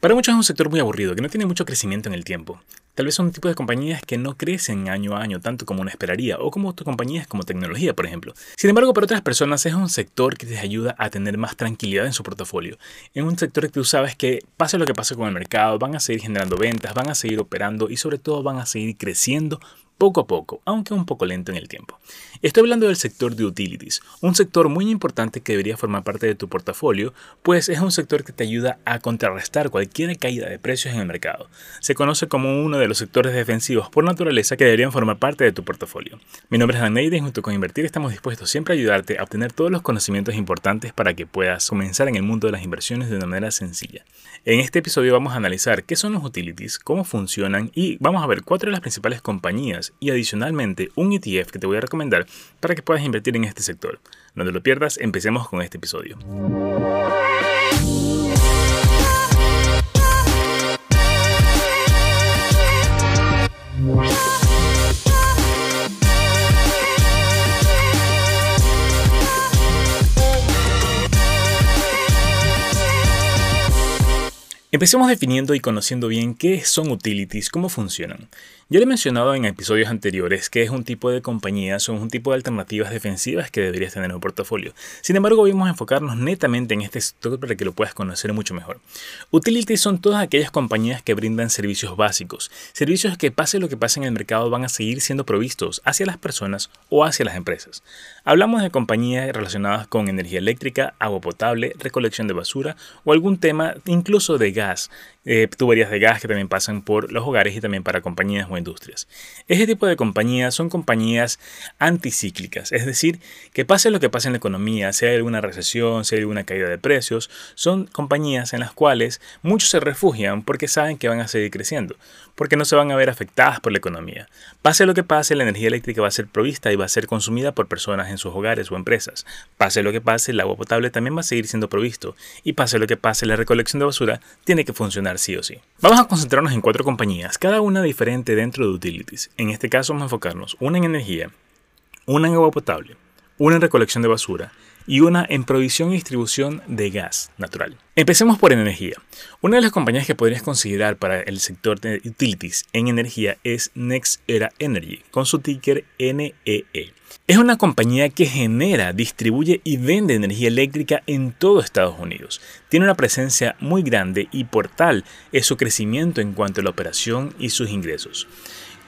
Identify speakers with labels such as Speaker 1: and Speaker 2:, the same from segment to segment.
Speaker 1: Para muchos es un sector muy aburrido, que no tiene mucho crecimiento en el tiempo. Tal vez son un tipo de compañías que no crecen año a año tanto como uno esperaría, o como otras compañías como tecnología, por ejemplo. Sin embargo, para otras personas es un sector que les ayuda a tener más tranquilidad en su portafolio. Es un sector que tú sabes que pase lo que pase con el mercado, van a seguir generando ventas, van a seguir operando y sobre todo van a seguir creciendo poco a poco, aunque un poco lento en el tiempo. Estoy hablando del sector de utilities, un sector muy importante que debería formar parte de tu portafolio, pues es un sector que te ayuda a contrarrestar cualquier caída de precios en el mercado. Se conoce como uno de los sectores defensivos por naturaleza que deberían formar parte de tu portafolio. Mi nombre es Dan y junto con Invertir estamos dispuestos siempre a ayudarte a obtener todos los conocimientos importantes para que puedas comenzar en el mundo de las inversiones de una manera sencilla. En este episodio vamos a analizar qué son los utilities, cómo funcionan y vamos a ver cuatro de las principales compañías y adicionalmente un ETF que te voy a recomendar para que puedas invertir en este sector. No lo pierdas, empecemos con este episodio. Empecemos definiendo y conociendo bien qué son utilities, cómo funcionan. Ya le he mencionado en episodios anteriores que es un tipo de compañías o un tipo de alternativas defensivas que deberías tener en un portafolio. Sin embargo, vamos a enfocarnos netamente en este sector para que lo puedas conocer mucho mejor. Utilities son todas aquellas compañías que brindan servicios básicos, servicios que pase lo que pase en el mercado van a seguir siendo provistos hacia las personas o hacia las empresas. Hablamos de compañías relacionadas con energía eléctrica, agua potable, recolección de basura o algún tema incluso de gas, eh, tuberías de gas que también pasan por los hogares y también para compañías o industrias. Este tipo de compañías son compañías anticíclicas, es decir, que pase lo que pase en la economía, sea alguna recesión, sea alguna caída de precios, son compañías en las cuales muchos se refugian porque saben que van a seguir creciendo, porque no se van a ver afectadas por la economía. Pase lo que pase, la energía eléctrica va a ser provista y va a ser consumida por personas en sus hogares o empresas. Pase lo que pase, el agua potable también va a seguir siendo provisto. Y pase lo que pase, la recolección de basura tiene que funcionar sí o sí. Vamos a concentrarnos en cuatro compañías, cada una diferente dentro de utilities. En este caso vamos a enfocarnos una en energía, una en agua potable, una en recolección de basura y una en provisión y distribución de gas natural. Empecemos por energía. Una de las compañías que podrías considerar para el sector de utilities en energía es NextEra Energy, con su ticker NEE. E. Es una compañía que genera, distribuye y vende energía eléctrica en todo Estados Unidos. Tiene una presencia muy grande y por tal es su crecimiento en cuanto a la operación y sus ingresos.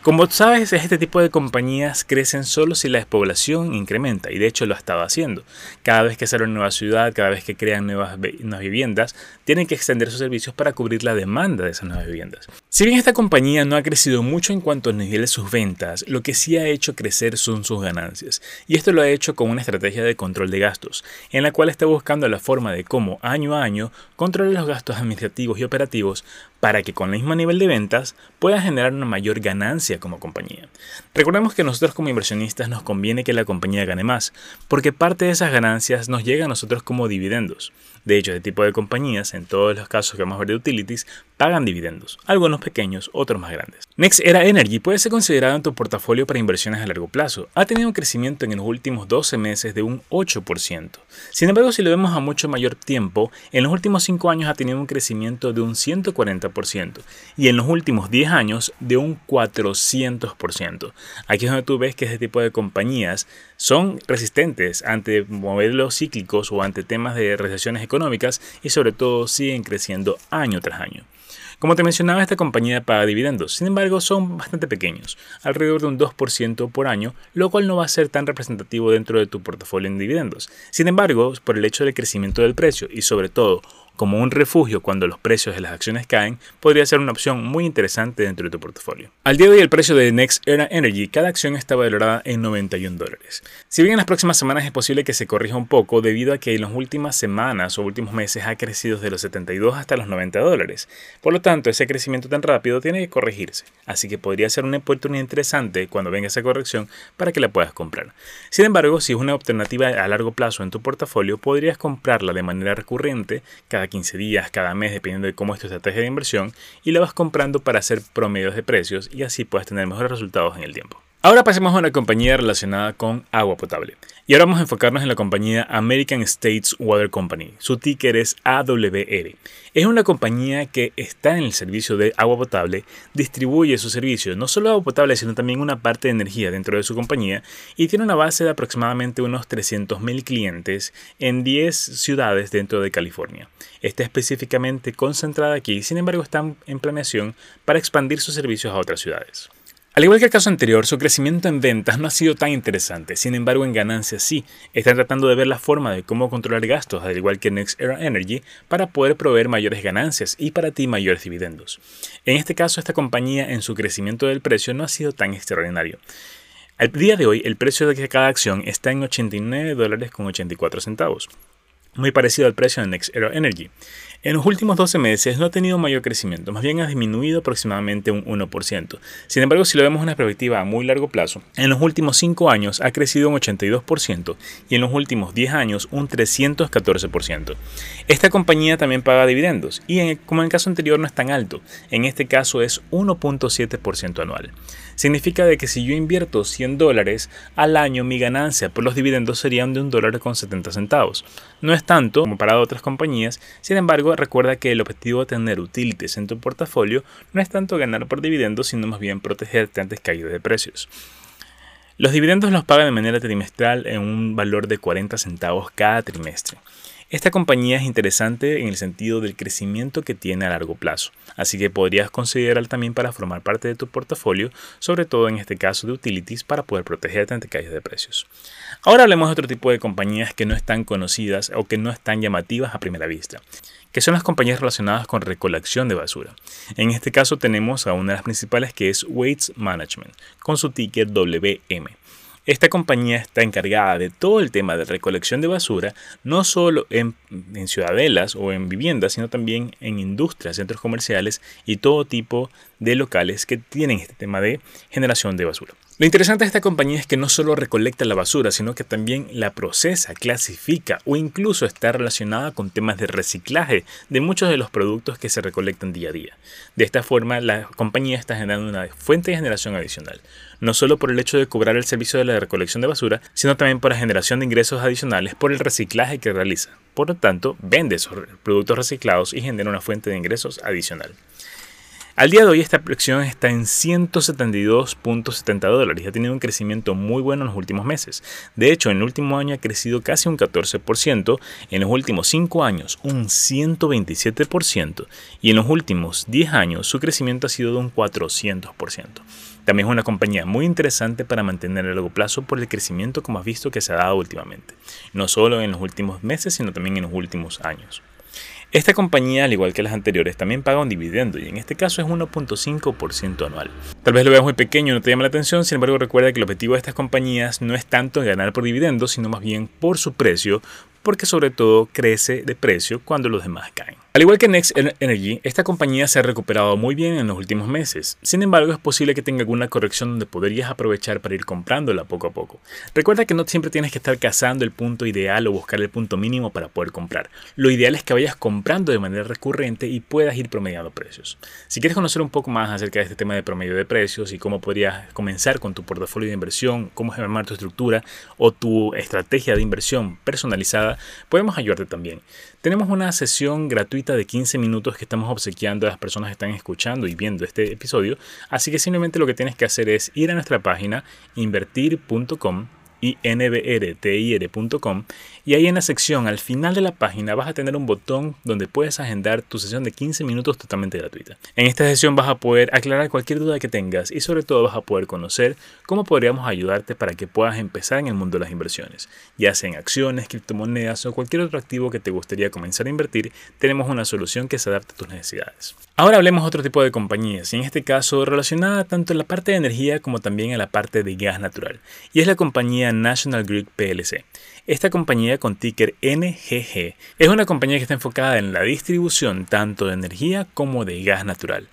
Speaker 1: Como sabes, este tipo de compañías crecen solo si la despoblación incrementa y de hecho lo ha estado haciendo. Cada vez que sale una nueva ciudad, cada vez que crean nuevas, nuevas, viviendas, tienen que extender sus servicios para cubrir la demanda de esas nuevas viviendas. Si bien esta compañía no ha crecido mucho en cuanto a nivel de sus ventas, lo que sí ha hecho crecer son sus ganancias. Y esto lo ha hecho con una estrategia de control de gastos, en la cual está buscando la forma de cómo año a año controlar los gastos administrativos y operativos para que con el mismo nivel de ventas pueda generar una mayor ganancia como compañía. Recordemos que nosotros como inversionistas nos conviene que la compañía gane más, porque parte de esas ganancias nos llega a nosotros como dividendos. De hecho, este tipo de compañías, en todos los casos que vamos a ver de utilities, pagan dividendos, algunos pequeños, otros más grandes. Next Era Energy puede ser considerado en tu portafolio para inversiones a largo plazo. Ha tenido un crecimiento en los últimos 12 meses de un 8%. Sin embargo, si lo vemos a mucho mayor tiempo, en los últimos 5 años ha tenido un crecimiento de un 140% y en los últimos 10 años de un 400%. Aquí es donde tú ves que este tipo de compañías son resistentes ante modelos cíclicos o ante temas de recesiones económicas y sobre todo siguen creciendo año tras año. Como te mencionaba, esta compañía paga dividendos, sin embargo son bastante pequeños, alrededor de un 2% por año, lo cual no va a ser tan representativo dentro de tu portafolio en dividendos. Sin embargo, por el hecho del crecimiento del precio y sobre todo como un refugio cuando los precios de las acciones caen, podría ser una opción muy interesante dentro de tu portafolio. Al día de hoy el precio de Next Era Energy, cada acción está valorada en 91 dólares. Si bien en las próximas semanas es posible que se corrija un poco debido a que en las últimas semanas o últimos meses ha crecido desde los 72 hasta los 90 dólares. Por lo tanto, ese crecimiento tan rápido tiene que corregirse, así que podría ser una oportunidad interesante cuando venga esa corrección para que la puedas comprar. Sin embargo, si es una alternativa a largo plazo en tu portafolio, podrías comprarla de manera recurrente cada 15 días, cada mes, dependiendo de cómo es tu estrategia de inversión, y la vas comprando para hacer promedios de precios y así puedes tener mejores resultados en el tiempo. Ahora pasemos a una compañía relacionada con agua potable. Y ahora vamos a enfocarnos en la compañía American States Water Company. Su ticker es AWR. Es una compañía que está en el servicio de agua potable, distribuye sus servicios, no solo agua potable, sino también una parte de energía dentro de su compañía y tiene una base de aproximadamente unos 300.000 clientes en 10 ciudades dentro de California. Está específicamente concentrada aquí, sin embargo está en planeación para expandir sus servicios a otras ciudades. Al igual que el caso anterior, su crecimiento en ventas no ha sido tan interesante, sin embargo en ganancias sí. Están tratando de ver la forma de cómo controlar gastos, al igual que Next Era Energy, para poder proveer mayores ganancias y para ti mayores dividendos. En este caso, esta compañía en su crecimiento del precio no ha sido tan extraordinario. Al día de hoy, el precio de cada acción está en 89 dólares con 84 centavos muy parecido al precio de Next Era Energy. En los últimos 12 meses no ha tenido mayor crecimiento, más bien ha disminuido aproximadamente un 1%. Sin embargo, si lo vemos en una perspectiva a muy largo plazo, en los últimos 5 años ha crecido un 82% y en los últimos 10 años un 314%. Esta compañía también paga dividendos y como en el caso anterior no es tan alto, en este caso es 1.7% anual. Significa de que si yo invierto 100 dólares al año, mi ganancia por los dividendos serían de un dólar con 70 centavos. No es tanto como para otras compañías, sin embargo, recuerda que el objetivo de tener utilities en tu portafolio no es tanto ganar por dividendos, sino más bien protegerte ante caídas de precios. Los dividendos los pagan de manera trimestral en un valor de 40 centavos cada trimestre. Esta compañía es interesante en el sentido del crecimiento que tiene a largo plazo, así que podrías considerar también para formar parte de tu portafolio, sobre todo en este caso de utilities para poder protegerte ante caídas de precios. Ahora hablemos de otro tipo de compañías que no están conocidas o que no están llamativas a primera vista, que son las compañías relacionadas con recolección de basura. En este caso tenemos a una de las principales que es Waste Management, con su ticker WM. Esta compañía está encargada de todo el tema de recolección de basura, no solo en, ciudadelas o en viviendas, sino también en industrias, centros comerciales y todo tipo de locales que tienen este tema de generación de basura. Lo interesante de esta compañía es que no solo recolecta la basura, sino que también la procesa, clasifica o incluso está relacionada con temas de reciclaje de muchos de los productos que se recolectan día a día. De esta forma, la compañía está generando una fuente de generación adicional, no solo por el hecho de cobrar el servicio de la recolección de basura, sino también por la generación de ingresos adicionales por el reciclaje que realiza. Por lo tanto, vende esos productos reciclados y genera una fuente de ingresos adicional. Al día de hoy esta acción está en 172.70 dólares ha tenido un crecimiento muy bueno en los últimos meses. De hecho, en el último año ha crecido casi un 14%, en los últimos 5 años un 127% y en los últimos 10 años su crecimiento ha sido de un 400%. También es una compañía muy interesante para mantener a largo plazo por el crecimiento como has visto que se ha dado últimamente, no solo en los últimos meses, sino también en los últimos años. Esta compañía, al igual que las anteriores, también paga un dividendo y en este caso es 1.5% anual. Tal vez lo veas muy pequeño y no te llame la atención, sin embargo recuerda que el objetivo de estas compañías no es tanto ganar por dividendos, sino más bien por su precio, porque sobre todo crece de precio cuando los demás caen. Al igual que Next Energy, esta compañía se ha recuperado muy bien en los últimos meses. Sin embargo, es posible que tenga alguna corrección donde podrías aprovechar para ir comprándola poco a poco. Recuerda que no siempre tienes que estar cazando el punto ideal o buscar el punto mínimo para poder comprar. Lo ideal es que vayas comprando de manera recurrente y puedas ir promediando precios. Si quieres conocer un poco más acerca de este tema de promedio de precios y cómo podrías comenzar con tu portafolio de inversión, cómo armar tu estructura o tu estrategia de inversión personalizada, podemos ayudarte también. Tenemos una sesión gratuita de 15 minutos que estamos obsequiando a las personas que están escuchando y viendo este episodio, así que simplemente lo que tienes que hacer es ir a nuestra página invertir.com inbrtir.com y ahí en la sección al final de la página vas a tener un botón donde puedes agendar tu sesión de 15 minutos totalmente gratuita. En esta sesión vas a poder aclarar cualquier duda que tengas y sobre todo vas a poder conocer cómo podríamos ayudarte para que puedas empezar en el mundo de las inversiones. Ya sea en acciones, criptomonedas o cualquier otro activo que te gustaría comenzar a invertir, tenemos una solución que se adapte a tus necesidades. Ahora hablemos otro tipo de compañías, y en este caso relacionada tanto en la parte de energía como también en la parte de gas natural, y es la compañía National Grid PLC. Esta compañía con ticker NGG es una compañía que está enfocada en la distribución tanto de energía como de gas natural.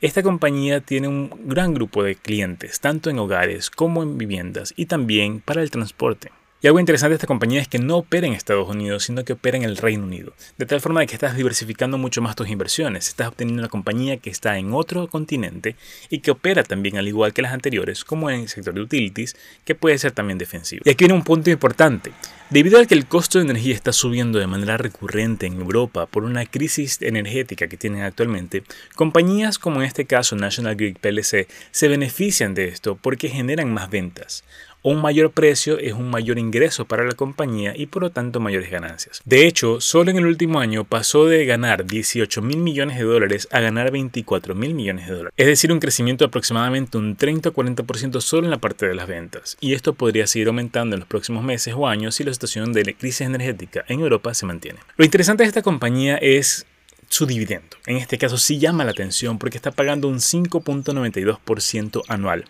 Speaker 1: Esta compañía tiene un gran grupo de clientes, tanto en hogares como en viviendas y también para el transporte. Y algo interesante de esta compañía es que no opera en Estados Unidos, sino que opera en el Reino Unido. De tal forma de que estás diversificando mucho más tus inversiones. Estás obteniendo una compañía que está en otro continente y que opera también al igual que las anteriores, como en el sector de utilities, que puede ser también defensivo. Y aquí viene un punto importante. Debido a que el costo de energía está subiendo de manera recurrente en Europa por una crisis energética que tienen actualmente, compañías como en este caso National Grid PLC se benefician de esto porque generan más ventas. Un mayor precio es un mayor ingreso para la compañía y por lo tanto mayores ganancias. De hecho, solo en el último año pasó de ganar 18 mil millones de dólares a ganar 24 mil millones de dólares. Es decir, un crecimiento de aproximadamente un 30-40% solo en la parte de las ventas. Y esto podría seguir aumentando en los próximos meses o años si la situación de la crisis energética en Europa se mantiene. Lo interesante de esta compañía es su dividendo. En este caso sí llama la atención porque está pagando un 5.92% anual.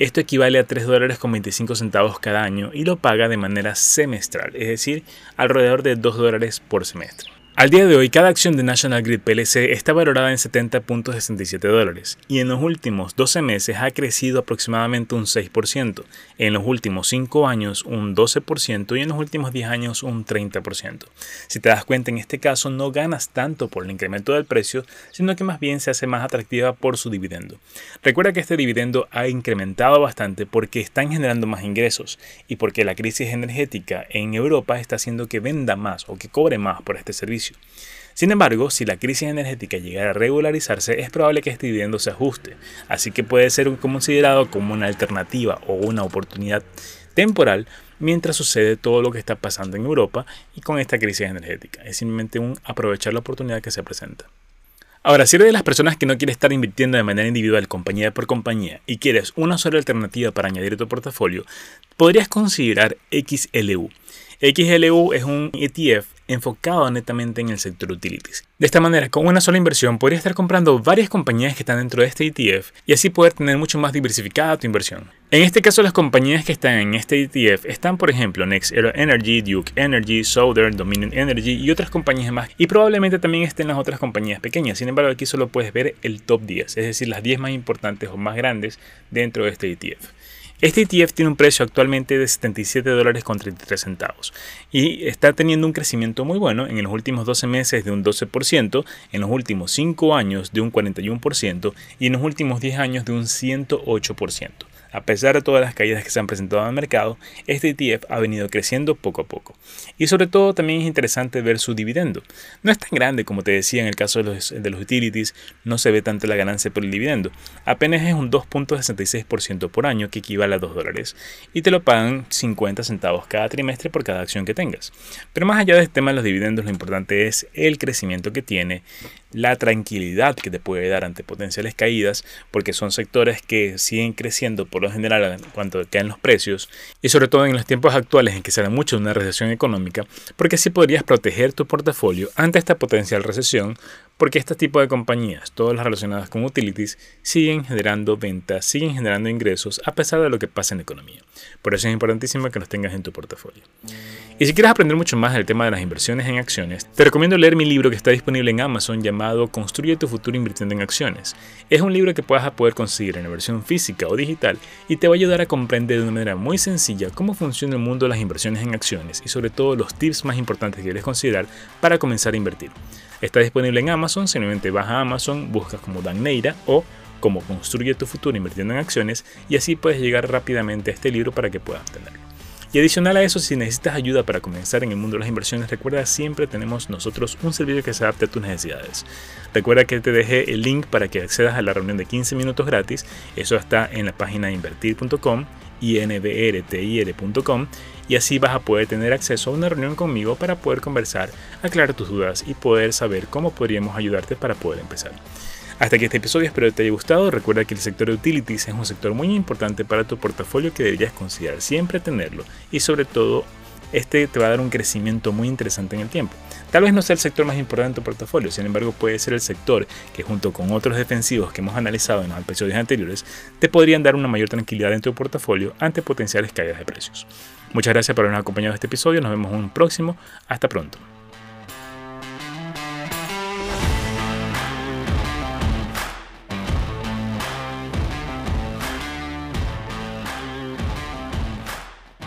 Speaker 1: Esto equivale a 3 dólares con 25 centavos cada año y lo paga de manera semestral, es decir, alrededor de 2 dólares por semestre. Al día de hoy, cada acción de National Grid PLC está valorada en 70.67 dólares y en los últimos 12 meses ha crecido aproximadamente un 6%, en los últimos 5 años un 12% y en los últimos 10 años un 30%. Si te das cuenta, en este caso no ganas tanto por el incremento del precio, sino que más bien se hace más atractiva por su dividendo. Recuerda que este dividendo ha incrementado bastante porque están generando más ingresos y porque la crisis energética en Europa está haciendo que venda más o que cobre más por este servicio. Sin embargo, si la crisis energética llegara a regularizarse, es probable que este dividendo se ajuste, así que puede ser considerado como una alternativa o una oportunidad temporal mientras sucede todo lo que está pasando en Europa y con esta crisis energética. Es simplemente un aprovechar la oportunidad que se presenta. Ahora, si eres de las personas que no quiere estar invirtiendo de manera individual, compañía por compañía, y quieres una sola alternativa para añadir a tu portafolio, podrías considerar XLU. XLU es un ETF enfocado netamente en el sector utilities. De esta manera, con una sola inversión podrías estar comprando varias compañías que están dentro de este ETF y así poder tener mucho más diversificada tu inversión. En este caso, las compañías que están en este ETF están, por ejemplo, Next Energy, Duke Energy, Southern, Dominion Energy y otras compañías más. Y probablemente también estén las otras compañías pequeñas. Sin embargo, aquí solo puedes ver el top 10, es decir, las 10 más importantes o más grandes dentro de este ETF. Este ETF tiene un precio actualmente de 77 dólares con 33 centavos y está teniendo un crecimiento muy bueno en los últimos 12 meses de un 12%, en los últimos 5 años de un 41% y en los últimos 10 años de un 108%. A pesar de todas las caídas que se han presentado en el mercado, este ETF ha venido creciendo poco a poco. Y sobre todo también es interesante ver su dividendo. No es tan grande como te decía en el caso de los, de los utilities, no se ve tanto la ganancia por el dividendo. Apenas es un 2.66% por año que equivale a 2 dólares y te lo pagan 50 centavos cada trimestre por cada acción que tengas. Pero más allá de este tema de los dividendos, lo importante es el crecimiento que tiene, la tranquilidad que te puede dar ante potenciales caídas, porque son sectores que siguen creciendo por lo general en cuanto caen los precios, y sobre todo en los tiempos actuales en que se da mucho una recesión económica, porque así podrías proteger tu portafolio ante esta potencial recesión, porque este tipo de compañías, todas las relacionadas con utilities, siguen generando ventas, siguen generando ingresos a pesar de lo que pasa en la economía. Por eso es importantísimo que los tengas en tu portafolio. Y si quieres aprender mucho más del tema de las inversiones en acciones, te recomiendo leer mi libro que está disponible en Amazon llamado Construye tu futuro invirtiendo en acciones. Es un libro que a poder conseguir en la versión física o digital y te va a ayudar a comprender de una manera muy sencilla cómo funciona el mundo de las inversiones en acciones y sobre todo los tips más importantes que debes considerar para comenzar a invertir. Está disponible en Amazon, simplemente vas a Amazon, buscas como Dan Neira o como Construye tu futuro invirtiendo en acciones y así puedes llegar rápidamente a este libro para que puedas tenerlo. Y adicional a eso, si necesitas ayuda para comenzar en el mundo de las inversiones, recuerda siempre tenemos nosotros un servicio que se adapte a tus necesidades. Recuerda que te dejé el link para que accedas a la reunión de 15 minutos gratis. Eso está en la página invertir.com inbrtir.com y así vas a poder tener acceso a una reunión conmigo para poder conversar, aclarar tus dudas y poder saber cómo podríamos ayudarte para poder empezar. Hasta aquí este episodio, espero que te haya gustado. Recuerda que el sector de utilities es un sector muy importante para tu portafolio que deberías considerar siempre tenerlo y sobre todo este te va a dar un crecimiento muy interesante en el tiempo. Tal vez no sea el sector más importante de tu portafolio, sin embargo puede ser el sector que junto con otros defensivos que hemos analizado en los episodios anteriores te podrían dar una mayor tranquilidad en tu portafolio ante potenciales caídas de precios. Muchas gracias por habernos acompañado en este episodio, nos vemos en un próximo, hasta pronto.